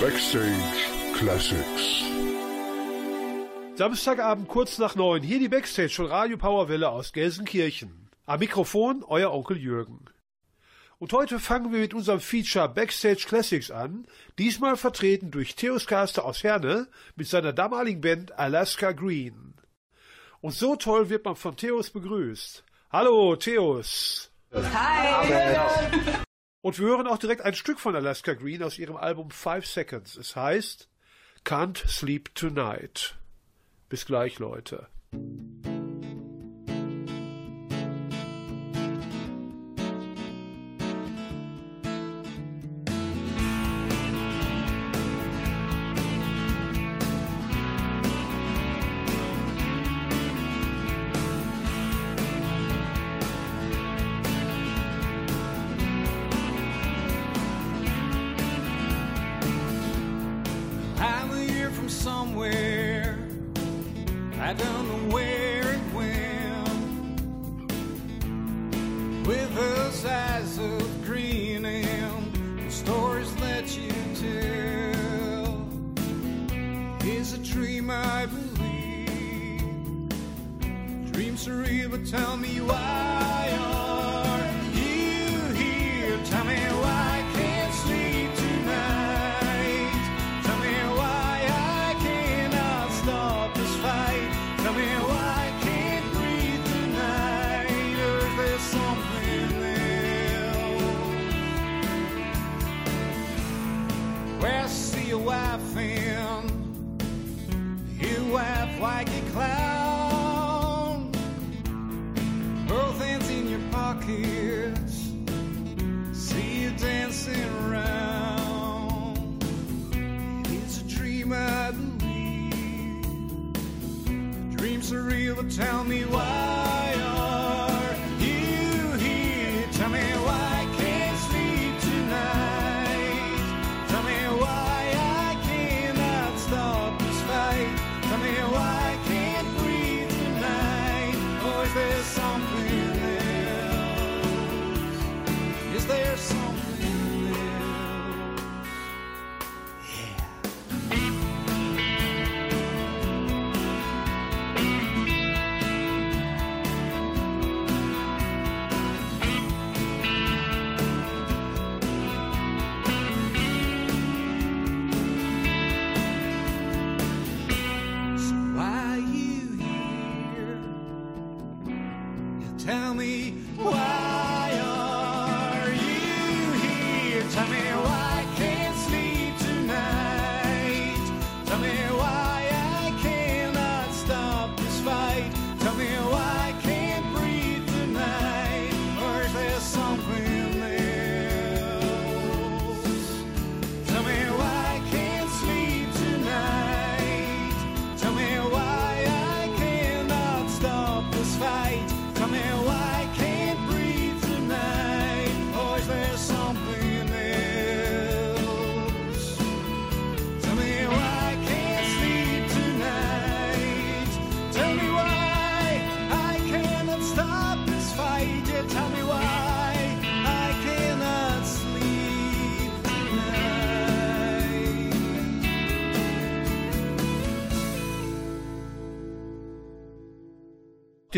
Backstage Classics. Samstagabend kurz nach neun, hier die Backstage von Radio Powerwelle aus Gelsenkirchen. Am Mikrofon euer Onkel Jürgen. Und heute fangen wir mit unserem Feature Backstage Classics an, diesmal vertreten durch Theos Caster aus Herne mit seiner damaligen Band Alaska Green. Und so toll wird man von Theos begrüßt. Hallo Theos. Hi. Und wir hören auch direkt ein Stück von Alaska Green aus ihrem Album Five Seconds. Es heißt Can't Sleep Tonight. Bis gleich, Leute. Like a clown.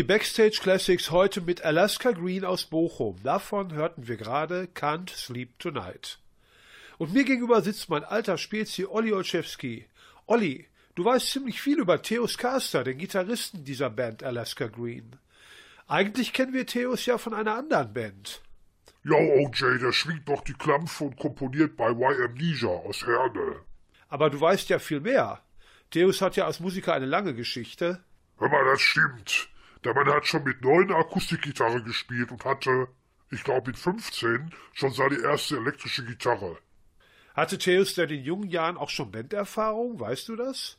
Die Backstage Classics heute mit Alaska Green aus Bochum. Davon hörten wir gerade Can't Sleep Tonight. Und mir gegenüber sitzt mein alter Spezi Olli Olszewski. Olli, du weißt ziemlich viel über Theos Caster, den Gitarristen dieser Band Alaska Green. Eigentlich kennen wir Theos ja von einer anderen Band. Ja, OJ, der schwingt noch die Klampfe und komponiert bei YM Ninja aus Herne. Aber du weißt ja viel mehr. Theos hat ja als Musiker eine lange Geschichte. Hör mal, das stimmt. Der Mann hat schon mit neun Akustikgitarre gespielt und hatte, ich glaube mit 15, schon seine erste elektrische Gitarre. Hatte Theos denn in jungen Jahren auch schon Banderfahrung, weißt du das?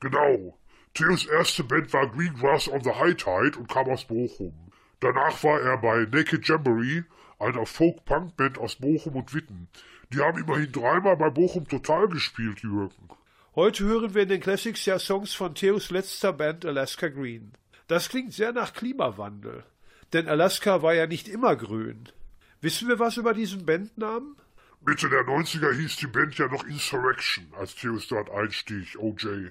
Genau. Theos erste Band war Greengrass on the High Tide und kam aus Bochum. Danach war er bei Naked Jamboree, einer Folk-Punk-Band aus Bochum und Witten. Die haben immerhin dreimal bei Bochum Total gespielt, Jürgen. Heute hören wir in den Classics ja Songs von Theos letzter Band Alaska Green. Das klingt sehr nach Klimawandel. Denn Alaska war ja nicht immer grün. Wissen wir was über diesen Bandnamen? Mitte der 90er hieß die Band ja noch Insurrection, als Theos dort einstieg, OJ.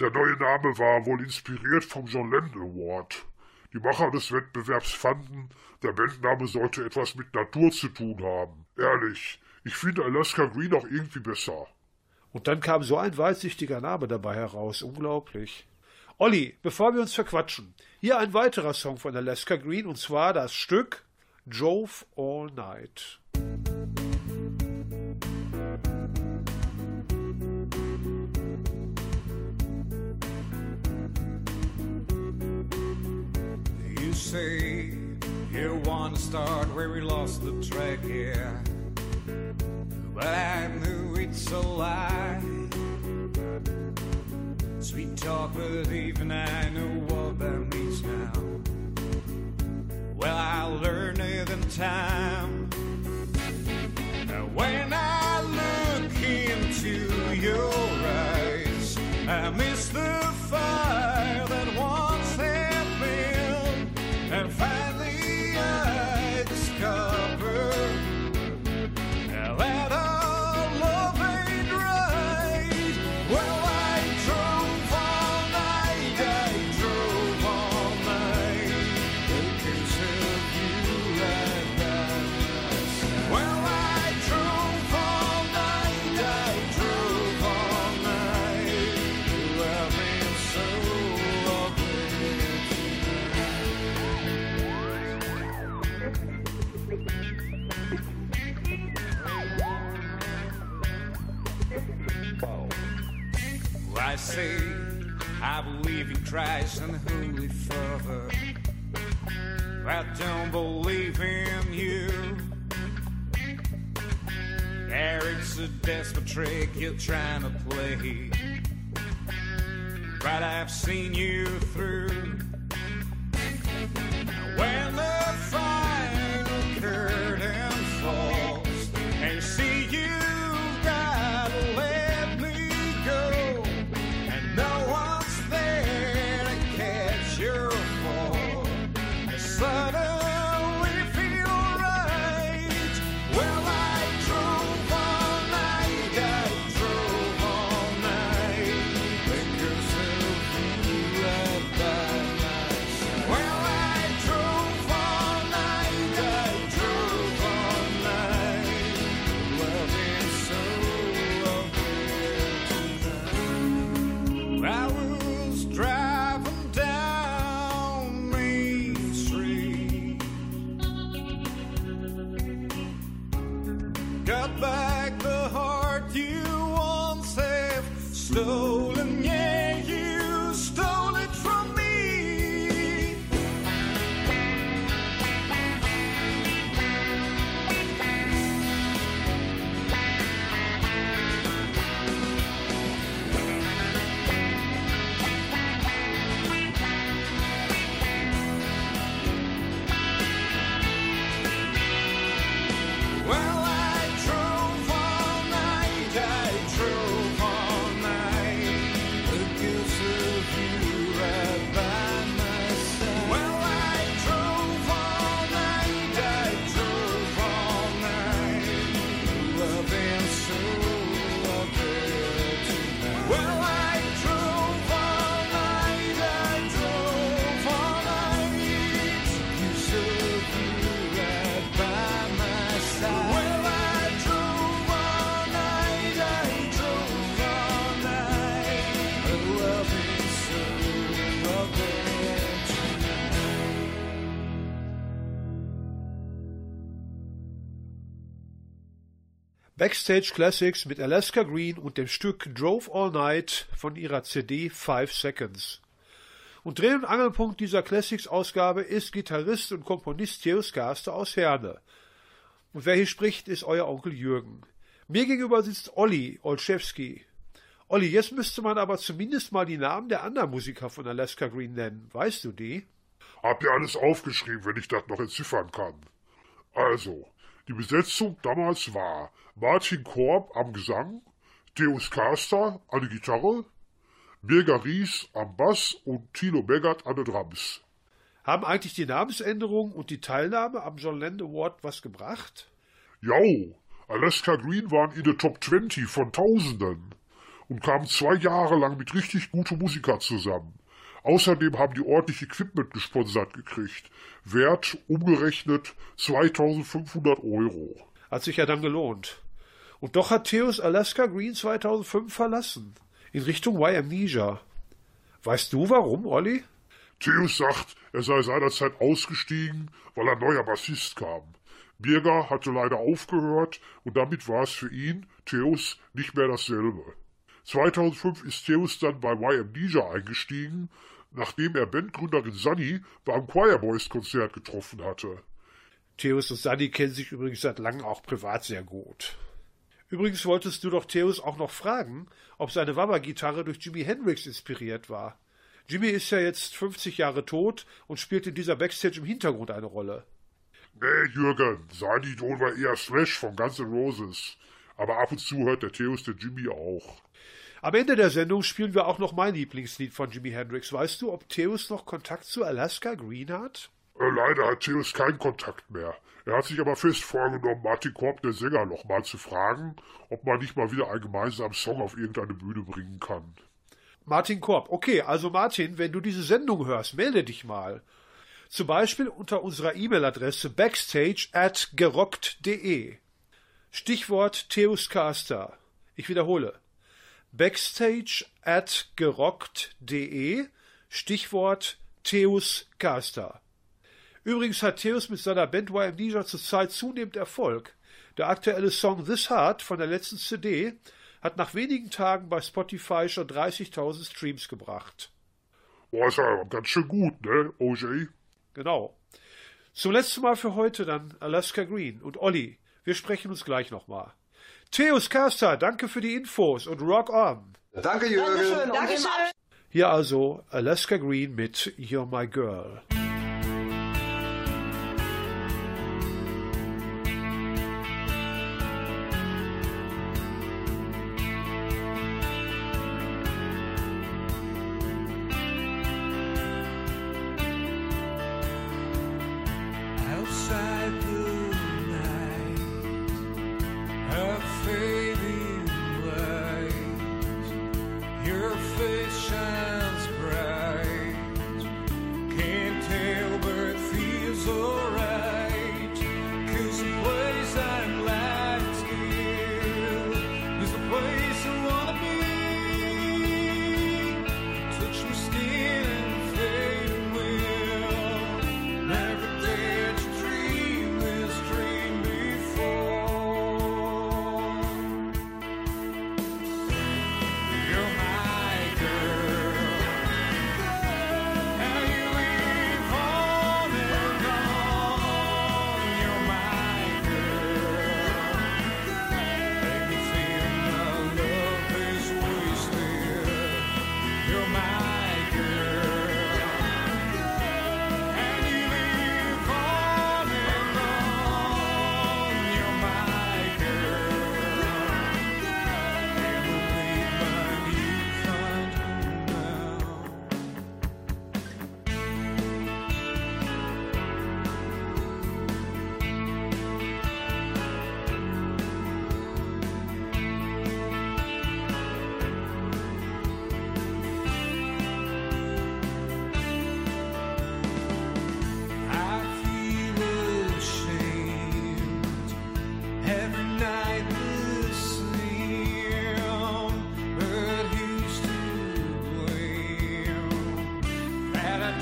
Der neue Name war wohl inspiriert vom John Lennon Award. Die Macher des Wettbewerbs fanden, der Bandname sollte etwas mit Natur zu tun haben. Ehrlich, ich finde Alaska Green auch irgendwie besser. Und dann kam so ein weitsichtiger Name dabei heraus. Unglaublich. Olli, bevor wir uns verquatschen, hier ein weiterer Song von Alaska Green und zwar das Stück Drove All Night. You say you want to start where we lost the track, yeah. But I knew it's a lie. Sweet talk, but even I know what that means now. Well, I learned it in time. Now, when I look into your eyes, I miss the fire Christ and the Holy Father. I don't believe in you. Eric's a desperate trick you're trying to play. But I've seen you through. Backstage Classics mit Alaska Green und dem Stück Drove All Night von ihrer CD Five Seconds. Und Dreh- und Angelpunkt dieser Classics-Ausgabe ist Gitarrist und Komponist Theos Gaster aus Herne. Und wer hier spricht, ist euer Onkel Jürgen. Mir gegenüber sitzt Olli Olszewski. Olli, jetzt müsste man aber zumindest mal die Namen der anderen Musiker von Alaska Green nennen. Weißt du die? Hab ja alles aufgeschrieben, wenn ich das noch entziffern kann. Also, die Besetzung damals war Martin Korb am Gesang, Deus Caster an der Gitarre, Birger Ries am Bass und Tilo Beggert an den Drums. Haben eigentlich die Namensänderung und die Teilnahme am John Land Award was gebracht? Jo, Alaska Green waren in der Top 20 von Tausenden und kamen zwei Jahre lang mit richtig guten Musikern zusammen. Außerdem haben die ordentlich Equipment gesponsert gekriegt. Wert umgerechnet 2500 Euro. Hat sich ja dann gelohnt. Und doch hat Theos Alaska Green 2005 verlassen. In Richtung Y Amnesia. Weißt du warum, Olli? Theus sagt, er sei seinerzeit ausgestiegen, weil ein neuer Bassist kam. Birger hatte leider aufgehört und damit war es für ihn, Theus, nicht mehr dasselbe. 2005 ist Theus dann bei Y Amnesia eingestiegen, nachdem er Bandgründerin Sunny beim Choir Boys Konzert getroffen hatte. Theus und Sunny kennen sich übrigens seit langem auch privat sehr gut. Übrigens wolltest du doch Theus auch noch fragen, ob seine Wabba-Gitarre durch Jimi Hendrix inspiriert war. Jimmy ist ja jetzt 50 Jahre tot und spielt in dieser Backstage im Hintergrund eine Rolle. Nee, Jürgen, sein Idol war eher Slash von Guns N' Roses. Aber ab und zu hört der Theos den Jimmy auch. Am Ende der Sendung spielen wir auch noch mein Lieblingslied von Jimi Hendrix. Weißt du, ob Theos noch Kontakt zu Alaska Green hat? Äh, leider hat Theos keinen Kontakt mehr. Er hat sich aber fest vorgenommen, Martin Korb, der Sänger, nochmal zu fragen, ob man nicht mal wieder einen gemeinsamen Song auf irgendeine Bühne bringen kann. Martin Korb. Okay, also Martin, wenn du diese Sendung hörst, melde dich mal. Zum Beispiel unter unserer E-Mail-Adresse backstage at gerockt.de. Stichwort Theus Caster. Ich wiederhole. Backstage at gerockt.de. Stichwort Theus Caster. Übrigens hat Theus mit seiner Band Y Amnesia zurzeit zunehmend Erfolg. Der aktuelle Song This Heart von der letzten CD hat nach wenigen Tagen bei Spotify schon 30.000 Streams gebracht. Boah, ist ja ganz schön gut, ne, OJ? Genau. Zum letzten Mal für heute dann Alaska Green und Olli. Wir sprechen uns gleich nochmal. Theos Caster, danke für die Infos und rock on. Danke, Jürgen. Dankeschön. Hier also Alaska Green mit You're My Girl.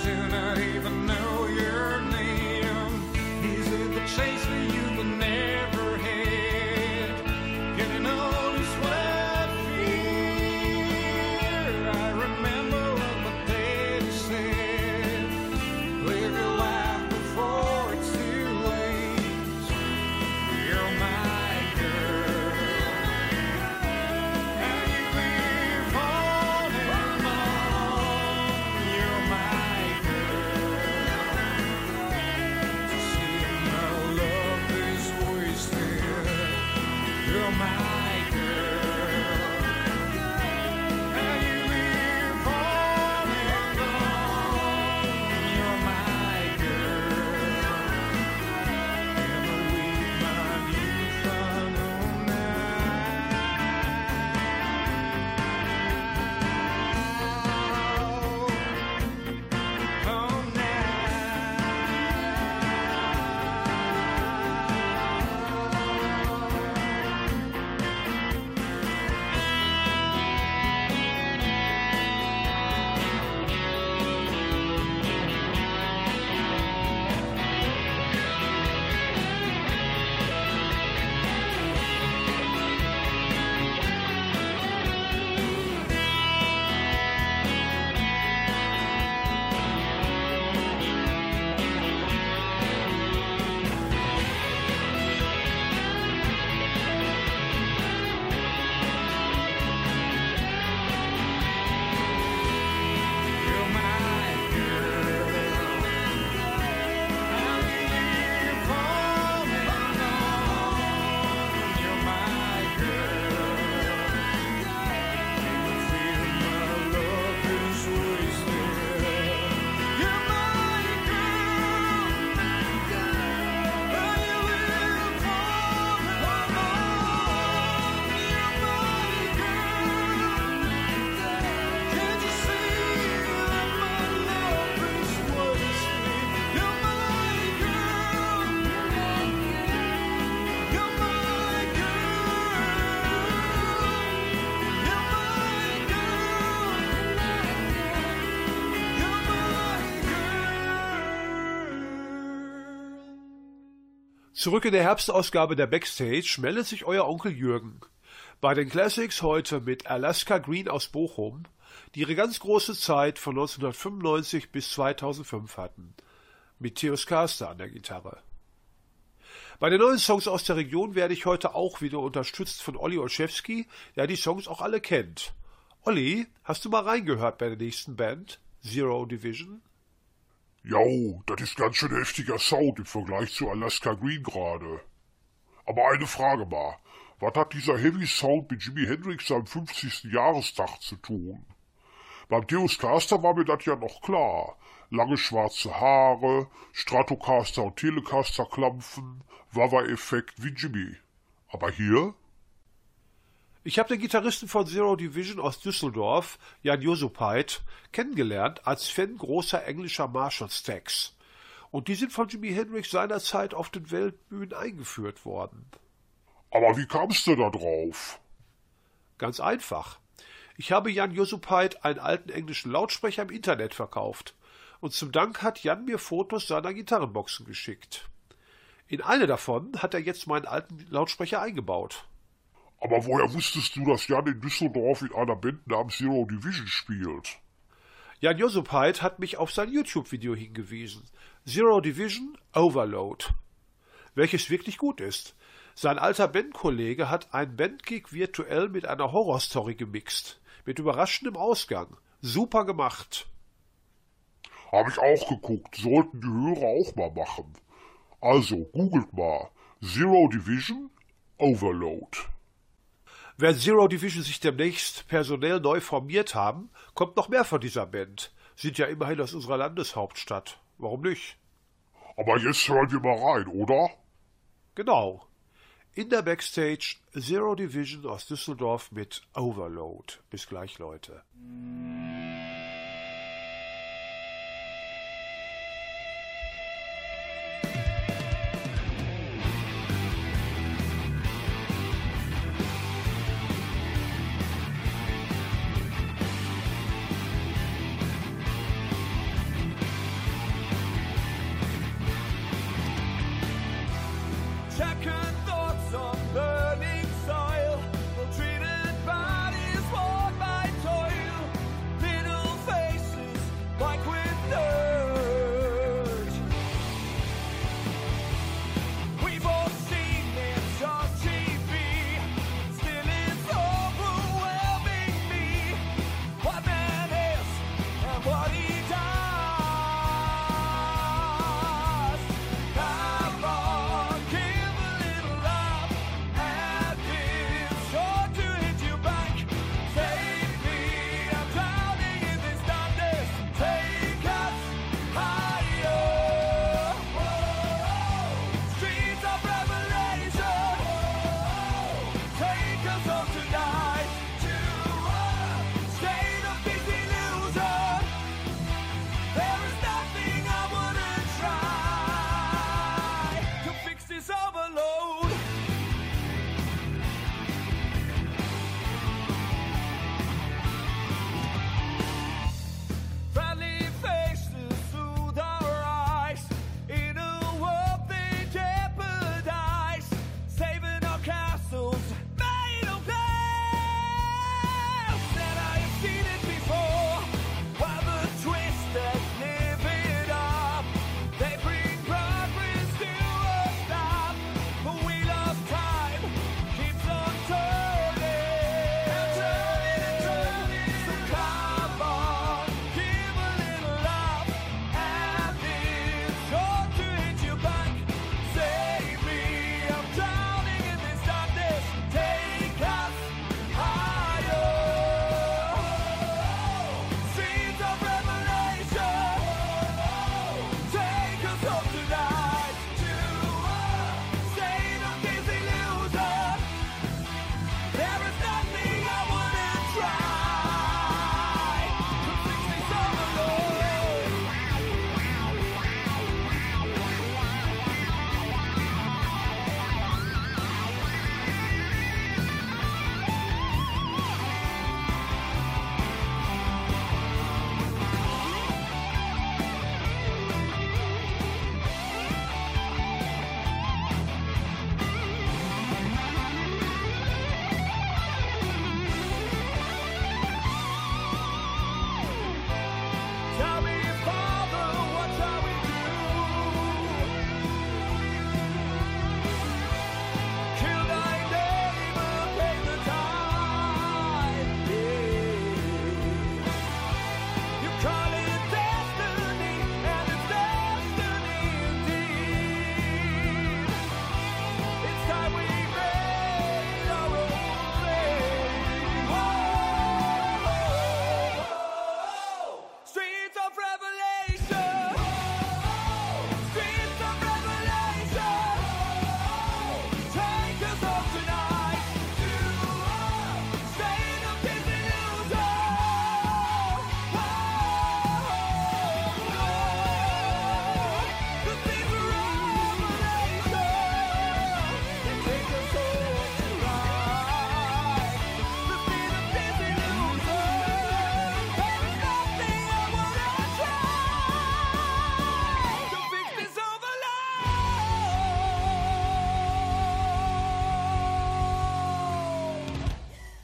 opportunity Zurück in der Herbstausgabe der Backstage meldet sich euer Onkel Jürgen. Bei den Classics heute mit Alaska Green aus Bochum, die ihre ganz große Zeit von 1995 bis 2005 hatten. Mit Theos Kaster an der Gitarre. Bei den neuen Songs aus der Region werde ich heute auch wieder unterstützt von Olli Olszewski, der die Songs auch alle kennt. Olli, hast du mal reingehört bei der nächsten Band? Zero Division? Jo, das ist ganz schön heftiger Sound im Vergleich zu Alaska Green gerade. Aber eine Frage mal. Was hat dieser Heavy Sound mit Jimi Hendrix seinem 50. Jahrestag zu tun? Beim Deus Caster war mir das ja noch klar. Lange schwarze Haare, Stratocaster und Telecaster klampfen, Wawa-Effekt wie Jimmy. Aber hier? Ich habe den Gitarristen von Zero Division aus Düsseldorf, Jan Josupait, kennengelernt als Fan großer englischer Marshall-Stacks. Und die sind von Jimi Hendrix seinerzeit auf den Weltbühnen eingeführt worden. Aber wie kamst du da drauf? Ganz einfach. Ich habe Jan Josupait einen alten englischen Lautsprecher im Internet verkauft. Und zum Dank hat Jan mir Fotos seiner Gitarrenboxen geschickt. In eine davon hat er jetzt meinen alten Lautsprecher eingebaut. Aber woher wusstest du, dass Jan in Düsseldorf in einer Band namens Zero Division spielt? Jan Josupait hat mich auf sein YouTube-Video hingewiesen. Zero Division Overload. Welches wirklich gut ist. Sein alter Bandkollege hat ein Bandgig virtuell mit einer Horrorstory gemixt. Mit überraschendem Ausgang. Super gemacht. Hab ich auch geguckt. Sollten die Hörer auch mal machen. Also, googelt mal. Zero Division Overload. Wenn Zero Division sich demnächst personell neu formiert haben, kommt noch mehr von dieser Band. Sind ja immerhin aus unserer Landeshauptstadt. Warum nicht? Aber jetzt hören wir mal rein, oder? Genau. In der Backstage Zero Division aus Düsseldorf mit Overload. Bis gleich, Leute.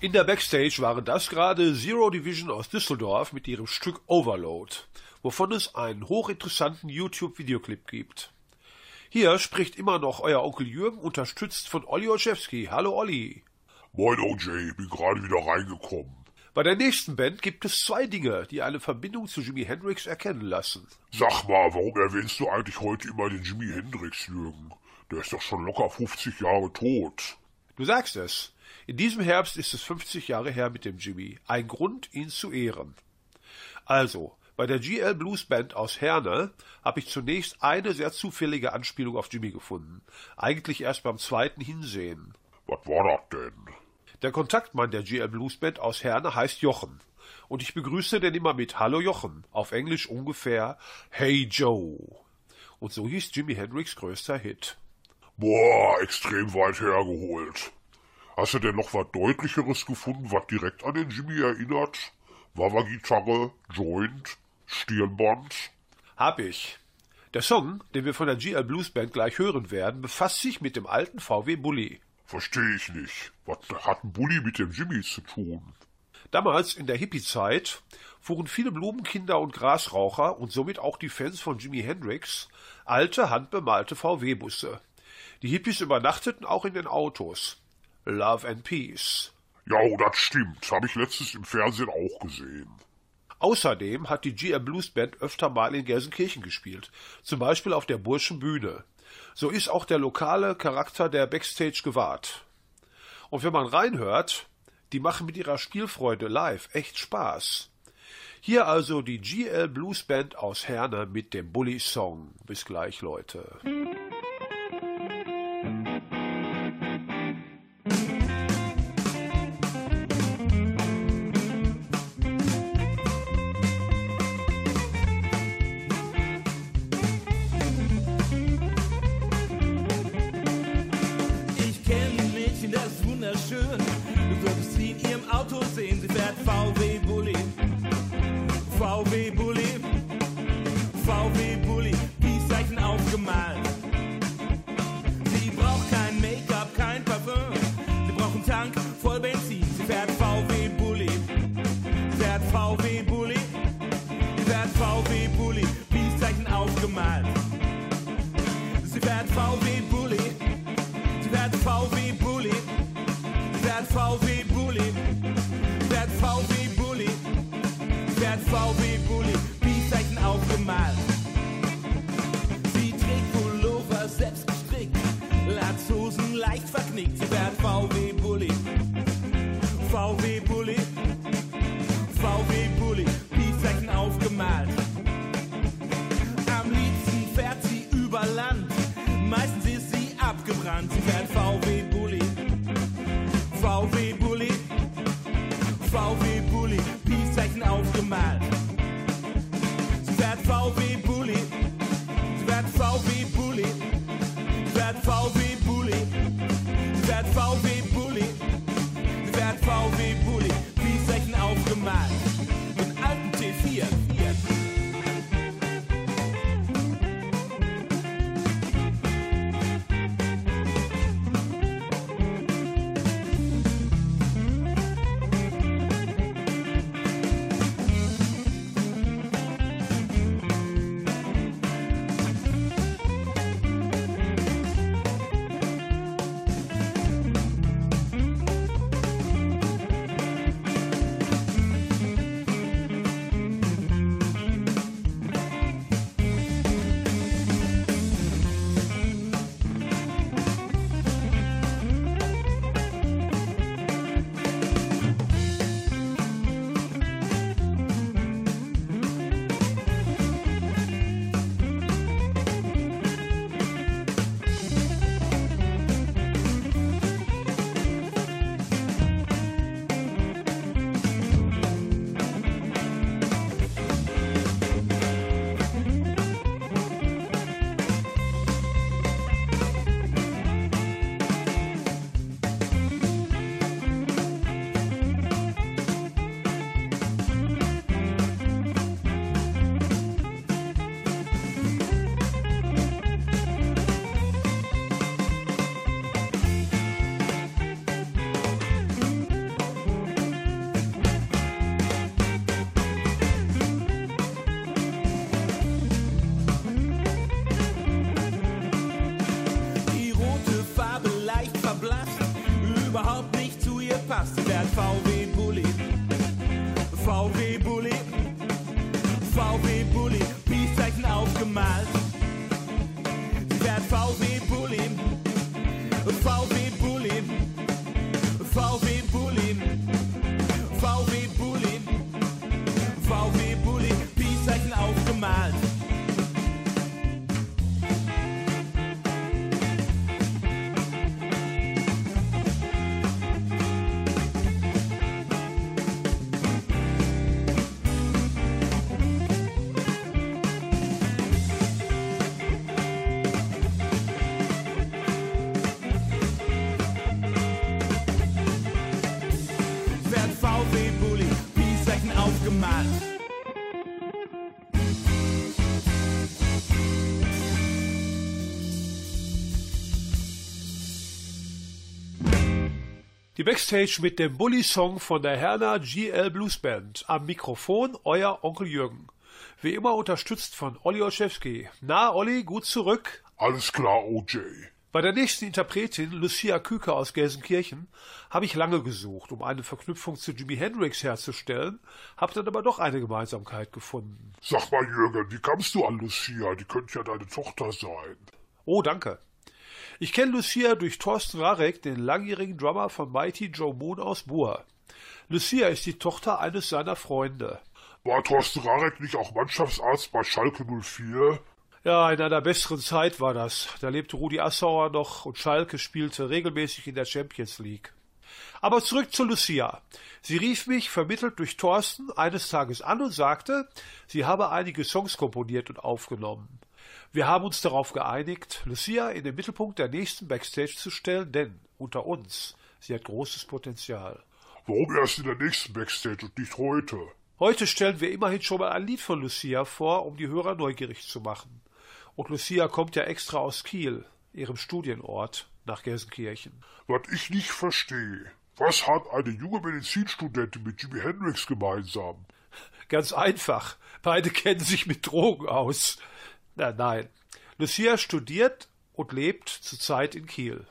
In der Backstage waren das gerade Zero Division aus Düsseldorf mit ihrem Stück Overload, wovon es einen hochinteressanten YouTube-Videoclip gibt. Hier spricht immer noch euer Onkel Jürgen, unterstützt von Olli Olszewski. Hallo Olli. Moin OJ, bin gerade wieder reingekommen. Bei der nächsten Band gibt es zwei Dinge, die eine Verbindung zu Jimi Hendrix erkennen lassen. Sag mal, warum erwähnst du eigentlich heute immer den Jimi Hendrix, Jürgen? Der ist doch schon locker 50 Jahre tot. Du sagst es. In diesem Herbst ist es 50 Jahre her mit dem Jimmy. Ein Grund, ihn zu ehren. Also, bei der GL Blues Band aus Herne habe ich zunächst eine sehr zufällige Anspielung auf Jimmy gefunden. Eigentlich erst beim zweiten Hinsehen. Was war das denn? Der Kontaktmann der GL Blues Band aus Herne heißt Jochen. Und ich begrüße den immer mit Hallo Jochen, auf Englisch ungefähr Hey Joe. Und so hieß Jimi Hendrix größter Hit. Boah, extrem weit hergeholt. Hast du denn noch was Deutlicheres gefunden, was direkt an den Jimmy erinnert? Wawa-Gitarre, Joint, Stirnband? Hab ich. Der Song, den wir von der GL Blues Band gleich hören werden, befasst sich mit dem alten VW Bulli. Verstehe ich nicht. Was hat ein Bulli mit dem Jimmy zu tun? Damals in der Hippie-Zeit fuhren viele Blumenkinder und Grasraucher und somit auch die Fans von Jimi Hendrix alte, handbemalte VW-Busse. Die Hippies übernachteten auch in den Autos. Love and Peace. Ja, oh, das stimmt. Habe ich letztens im Fernsehen auch gesehen. Außerdem hat die GM Blues Band öfter mal in Gelsenkirchen gespielt, zum Beispiel auf der Burschenbühne. So ist auch der lokale Charakter der Backstage gewahrt. Und wenn man reinhört, die machen mit ihrer Spielfreude live echt Spaß. Hier also die GL Blues Band aus Herne mit dem Bully Song. Bis gleich, Leute. man. Backstage mit dem Bully-Song von der Herner GL Blues Band. Am Mikrofon euer Onkel Jürgen. Wie immer unterstützt von Olli Olszewski. Na, Olli, gut zurück? Alles klar, OJ. Bei der nächsten Interpretin, Lucia Küke aus Gelsenkirchen, habe ich lange gesucht, um eine Verknüpfung zu Jimi Hendrix herzustellen, habe dann aber doch eine Gemeinsamkeit gefunden. Sag mal, Jürgen, wie kamst du an Lucia? Die könnte ja deine Tochter sein. Oh, danke. Ich kenne Lucia durch Thorsten Rarek, den langjährigen Drummer von Mighty Joe Moon aus Buhr. Lucia ist die Tochter eines seiner Freunde. War Thorsten Rarek nicht auch Mannschaftsarzt bei Schalke 04? Ja, in einer besseren Zeit war das. Da lebte Rudi Assauer noch und Schalke spielte regelmäßig in der Champions League. Aber zurück zu Lucia. Sie rief mich, vermittelt durch Thorsten, eines Tages an und sagte, sie habe einige Songs komponiert und aufgenommen. Wir haben uns darauf geeinigt, Lucia in den Mittelpunkt der nächsten Backstage zu stellen, denn unter uns, sie hat großes Potenzial. Warum erst in der nächsten Backstage und nicht heute? Heute stellen wir immerhin schon mal ein Lied von Lucia vor, um die Hörer neugierig zu machen. Und Lucia kommt ja extra aus Kiel, ihrem Studienort, nach Gelsenkirchen. Was ich nicht verstehe, was hat eine junge Medizinstudentin mit Jimi Hendrix gemeinsam? Ganz einfach, beide kennen sich mit Drogen aus. Na, nein. Lucia studiert und lebt zurzeit in Kiel.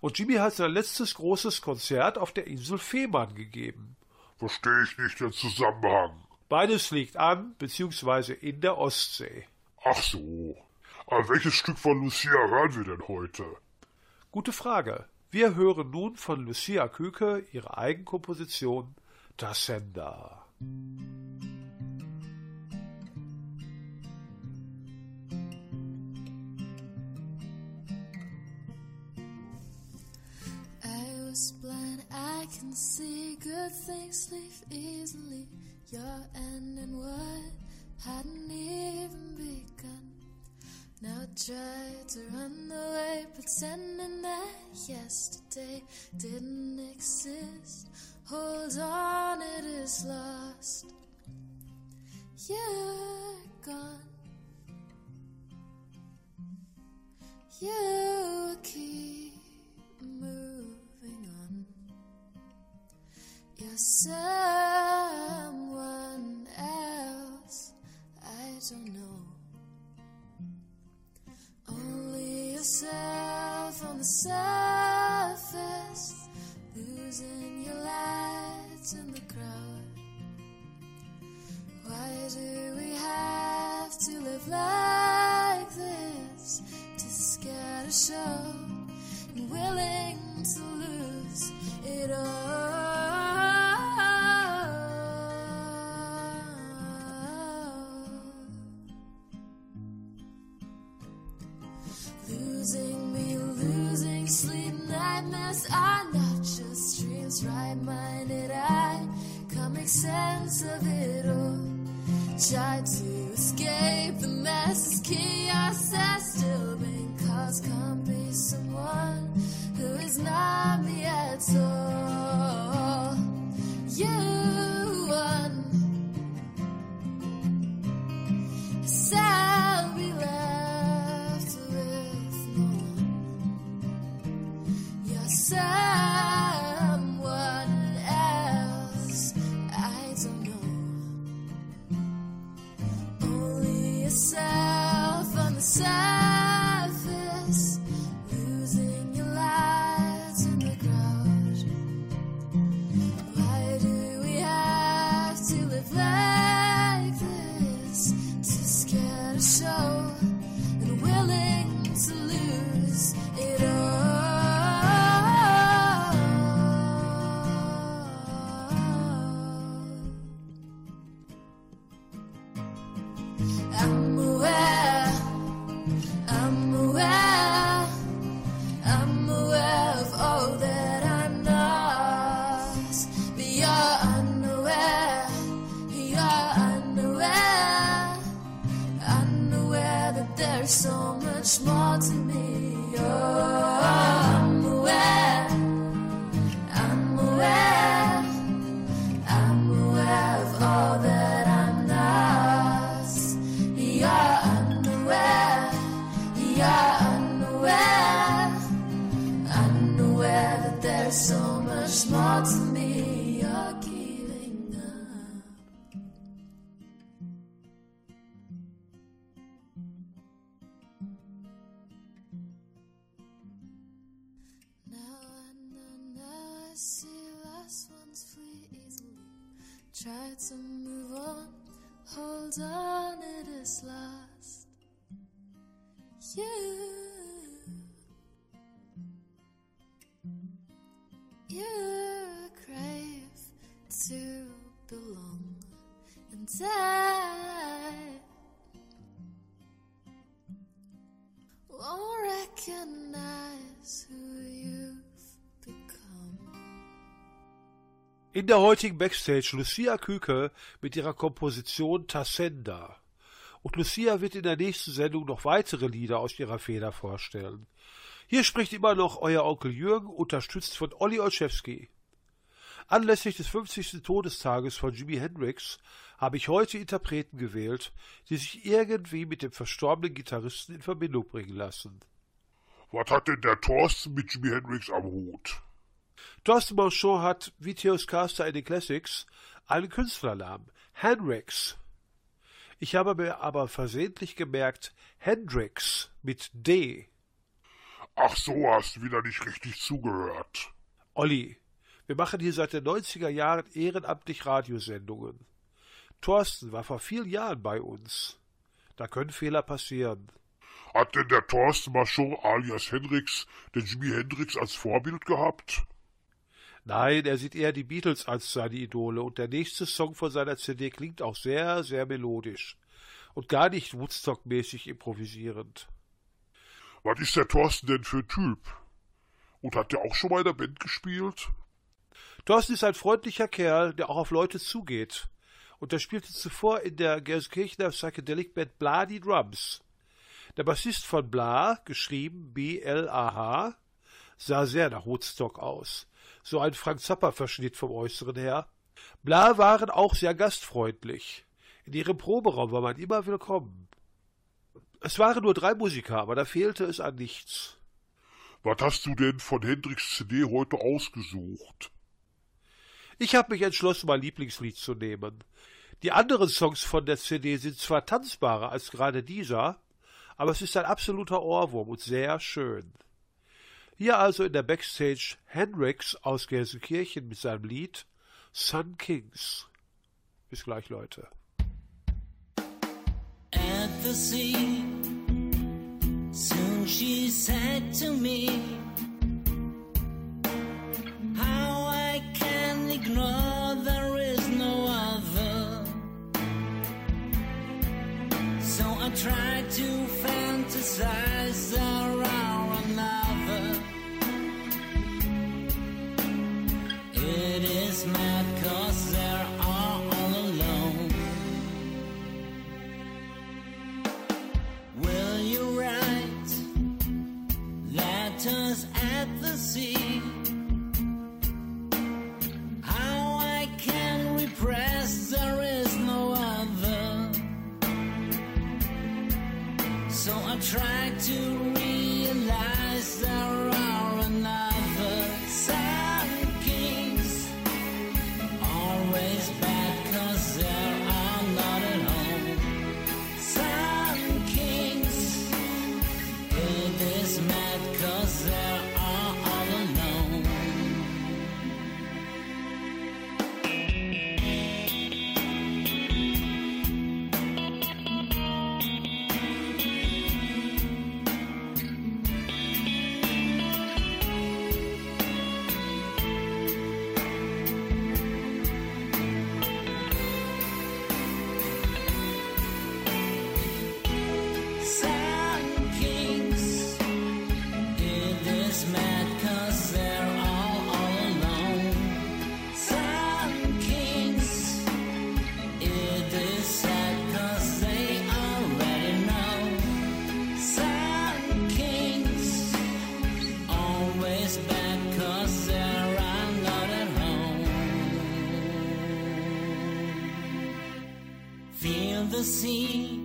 Und Jimmy hat sein letztes großes Konzert auf der Insel Fehmarn gegeben. Verstehe ich nicht den Zusammenhang. Beides liegt an, beziehungsweise in der Ostsee. Ach so. Aber welches Stück von Lucia hören wir denn heute? Gute Frage. Wir hören nun von Lucia Küke ihre Eigenkomposition Das Sender. Blind, I can see good things leave easily. Your end and what hadn't even begun. Now try to run away, pretending that yesterday didn't exist. Hold on, it is lost. You're gone. You keep moving someone else. I don't know. Only yourself on the surface, losing your light in the crowd. Why do we have to live like this? to scare to show and willing to lose it all. Try to move on, hold on, it is lost. You, you crave to belong, and I won't recognize who you've In der heutigen Backstage Lucia Küke mit ihrer Komposition Tassenda. Und Lucia wird in der nächsten Sendung noch weitere Lieder aus ihrer Feder vorstellen. Hier spricht immer noch euer Onkel Jürgen, unterstützt von Olli Olszewski. Anlässlich des 50. Todestages von Jimi Hendrix habe ich heute Interpreten gewählt, die sich irgendwie mit dem verstorbenen Gitarristen in Verbindung bringen lassen. Was hat denn der Thorsten mit Jimi Hendrix am Hut? Thorsten Marchand hat, wie Theos Caster in den Classics, einen Künstlernamen, Hendrix. Ich habe mir aber versehentlich gemerkt, Hendrix mit D. Ach so, hast wieder nicht richtig zugehört. Olli, wir machen hier seit den 90er Jahren ehrenamtlich Radiosendungen. Thorsten war vor vielen Jahren bei uns. Da können Fehler passieren. Hat denn der Thorsten Marchand alias Hendrix den Jimi Hendrix als Vorbild gehabt? Nein, er sieht eher die Beatles als seine Idole und der nächste Song von seiner CD klingt auch sehr, sehr melodisch und gar nicht Woodstock-mäßig improvisierend. Was ist der Thorsten denn für ein Typ? Und hat der auch schon mal in der Band gespielt? Thorsten ist ein freundlicher Kerl, der auch auf Leute zugeht. Und er spielte zuvor in der Gelsenkirchener Psychedelic Band Blah die Drums. Der Bassist von Blah, geschrieben B-L-A-H, sah sehr nach Woodstock aus. So ein Frank Zappa-Verschnitt vom Äußeren her. Blah waren auch sehr gastfreundlich. In ihrem Proberaum war man immer willkommen. Es waren nur drei Musiker, aber da fehlte es an nichts. Was hast du denn von Hendrix CD heute ausgesucht? Ich habe mich entschlossen, mein Lieblingslied zu nehmen. Die anderen Songs von der CD sind zwar tanzbarer als gerade dieser, aber es ist ein absoluter Ohrwurm und sehr schön. Hier also in der Backstage Hendrix aus Gelsenkirchen mit seinem Lied Sun Kings. Bis gleich, Leute. at the sea. Soon she said to me, Feel the sea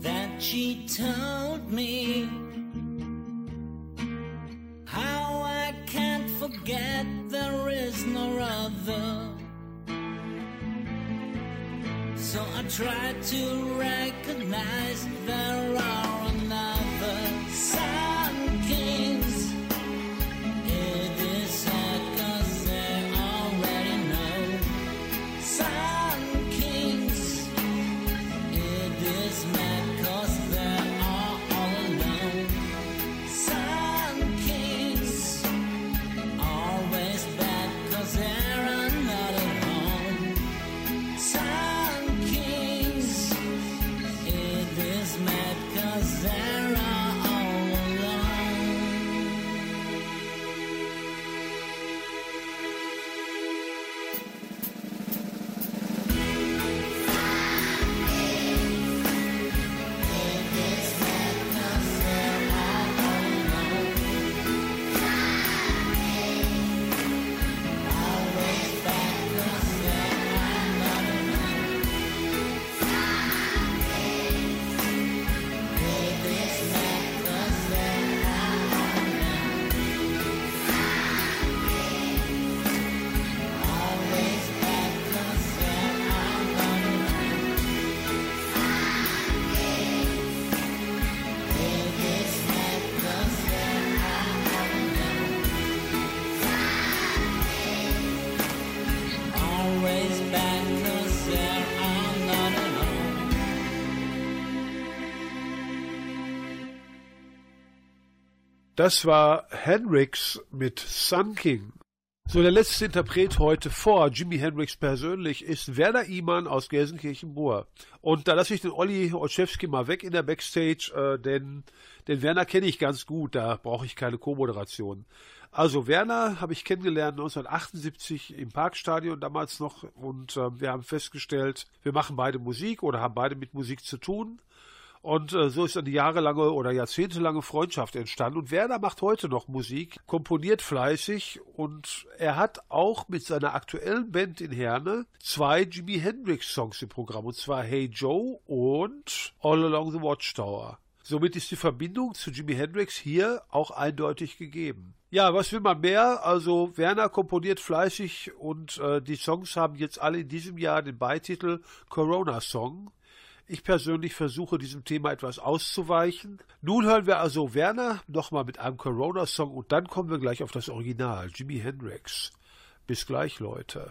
that she told me how I can't forget there is no other. So I try to recognize there are Das war Hendrix mit Sun King. So, der letzte Interpret heute vor Jimi Hendrix persönlich ist Werner Iman aus Gelsenkirchen-Bur. Und da lasse ich den Olli Olszewski mal weg in der Backstage, äh, denn den Werner kenne ich ganz gut, da brauche ich keine Co-Moderation. Also Werner habe ich kennengelernt 1978 im Parkstadion damals noch und äh, wir haben festgestellt, wir machen beide Musik oder haben beide mit Musik zu tun. Und äh, so ist eine jahrelange oder jahrzehntelange Freundschaft entstanden. Und Werner macht heute noch Musik, komponiert fleißig und er hat auch mit seiner aktuellen Band in Herne zwei Jimi Hendrix Songs im Programm. Und zwar Hey Joe und All Along the Watchtower. Somit ist die Verbindung zu Jimi Hendrix hier auch eindeutig gegeben. Ja, was will man mehr? Also Werner komponiert fleißig und äh, die Songs haben jetzt alle in diesem Jahr den Beititel Corona Song. Ich persönlich versuche diesem Thema etwas auszuweichen. Nun hören wir also Werner nochmal mit einem Corona-Song und dann kommen wir gleich auf das Original, Jimi Hendrix. Bis gleich, Leute.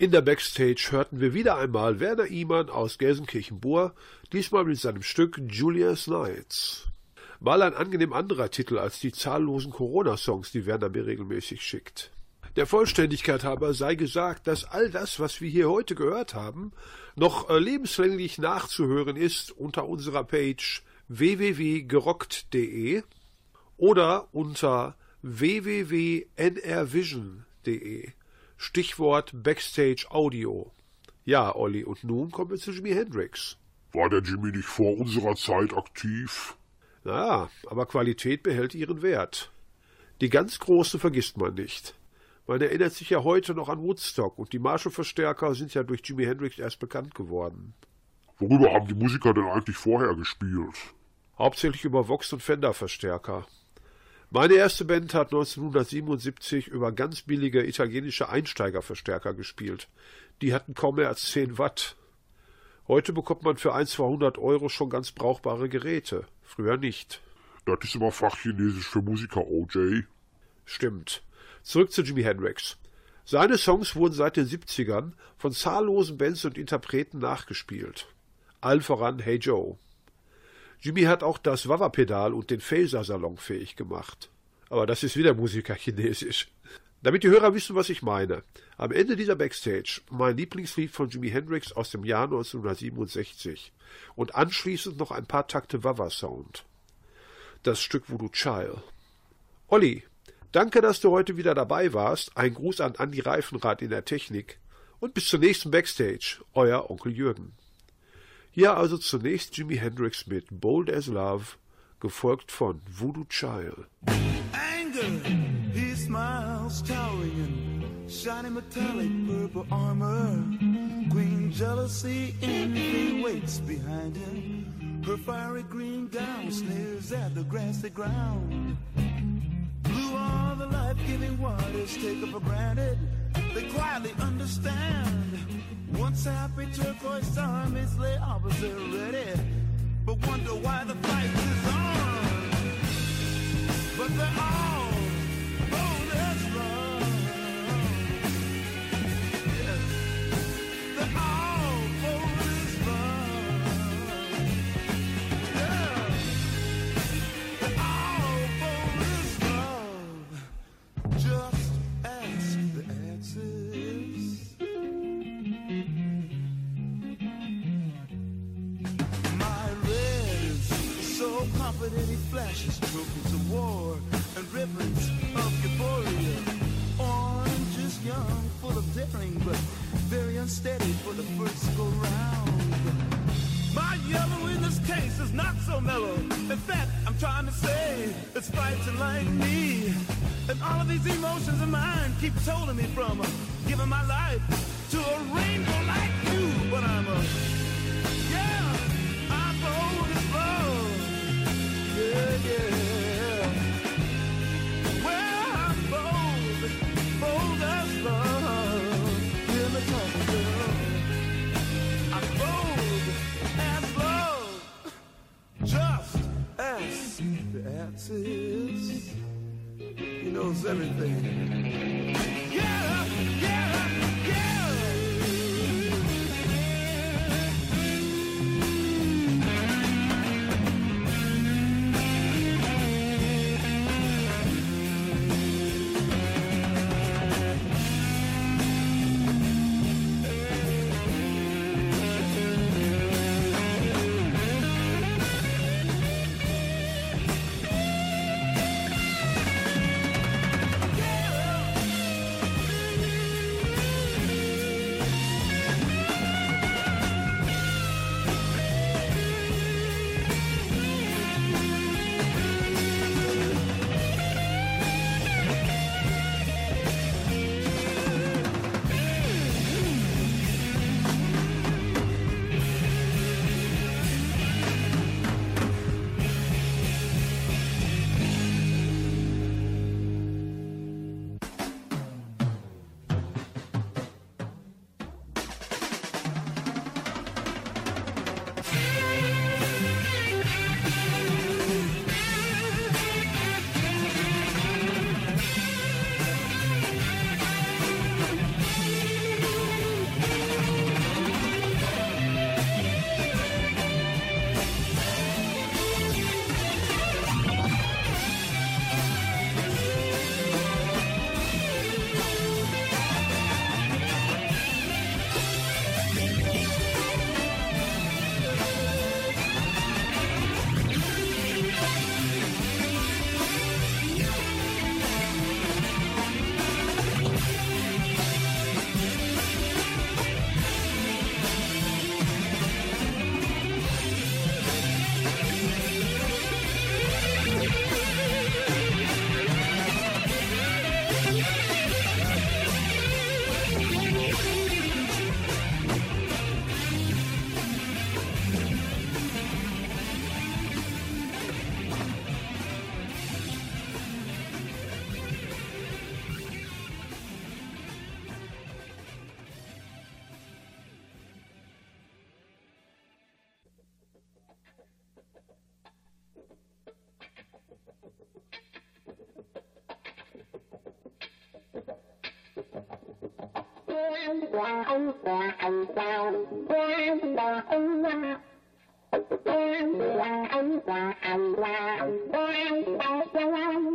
In der Backstage hörten wir wieder einmal Werner Iman aus Gelsenkirchen-Bur, diesmal mit seinem Stück Julius Nights. Mal ein angenehm anderer Titel als die zahllosen Corona-Songs, die Werner mir regelmäßig schickt. Der Vollständigkeit halber sei gesagt, dass all das, was wir hier heute gehört haben, noch äh, lebenslänglich nachzuhören ist unter unserer Page www.gerockt.de oder unter www.nrvision.de. Stichwort Backstage Audio. Ja, Olli, und nun kommen wir zu Jimi Hendrix. War der Jimmy nicht vor unserer Zeit aktiv? Na, aber Qualität behält ihren Wert. Die ganz große vergisst man nicht. Man erinnert sich ja heute noch an Woodstock und die Marshall-Verstärker sind ja durch Jimi Hendrix erst bekannt geworden. Worüber haben die Musiker denn eigentlich vorher gespielt? Hauptsächlich über Vox- und Fender-Verstärker. Meine erste Band hat 1977 über ganz billige italienische Einsteigerverstärker gespielt. Die hatten kaum mehr als 10 Watt. Heute bekommt man für ein, 200 Euro schon ganz brauchbare Geräte. Früher nicht. Das ist immer Fachchinesisch für Musiker, OJ. Stimmt. Zurück zu Jimi Hendrix. Seine Songs wurden seit den 70ern von zahllosen Bands und Interpreten nachgespielt. Allen voran Hey Joe. Jimmy hat auch das Wawa-Pedal und den Phaser salonfähig gemacht. Aber das ist wieder Musikerchinesisch. Damit die Hörer wissen, was ich meine. Am Ende dieser Backstage mein Lieblingslied von Jimi Hendrix aus dem Jahr 1967 und anschließend noch ein paar Takte Wawa-Sound. Das Stück Voodoo Child. Olli, danke, dass du heute wieder dabei warst. Ein Gruß an Andi Reifenrad in der Technik. Und bis zur nächsten Backstage. Euer Onkel Jürgen. Hier also zunächst Jimi Hendrix mit Bold as Love, gefolgt von Voodoo Child. Anger, he smiles, towering in shiny metallic purple armor. Queen jealousy, envy waits behind him. Her fiery green gown sneers at the grassy ground. Blue are the life-giving waters for granted. They quietly understand. Once happy turquoise armies lay opposite ready, but wonder why the fight is on. Flashes trophies of war and ribbons of euphoria. Orange is young, full of daring, but very unsteady for the first go round. My yellow in this case is not so mellow. In fact, I'm trying to say it's fighting like me. And all of these emotions of mine keep holding me from uh, quan quà ông quà ông quào quan bà ông quà quan quà ông quà ông quào quan bà ông.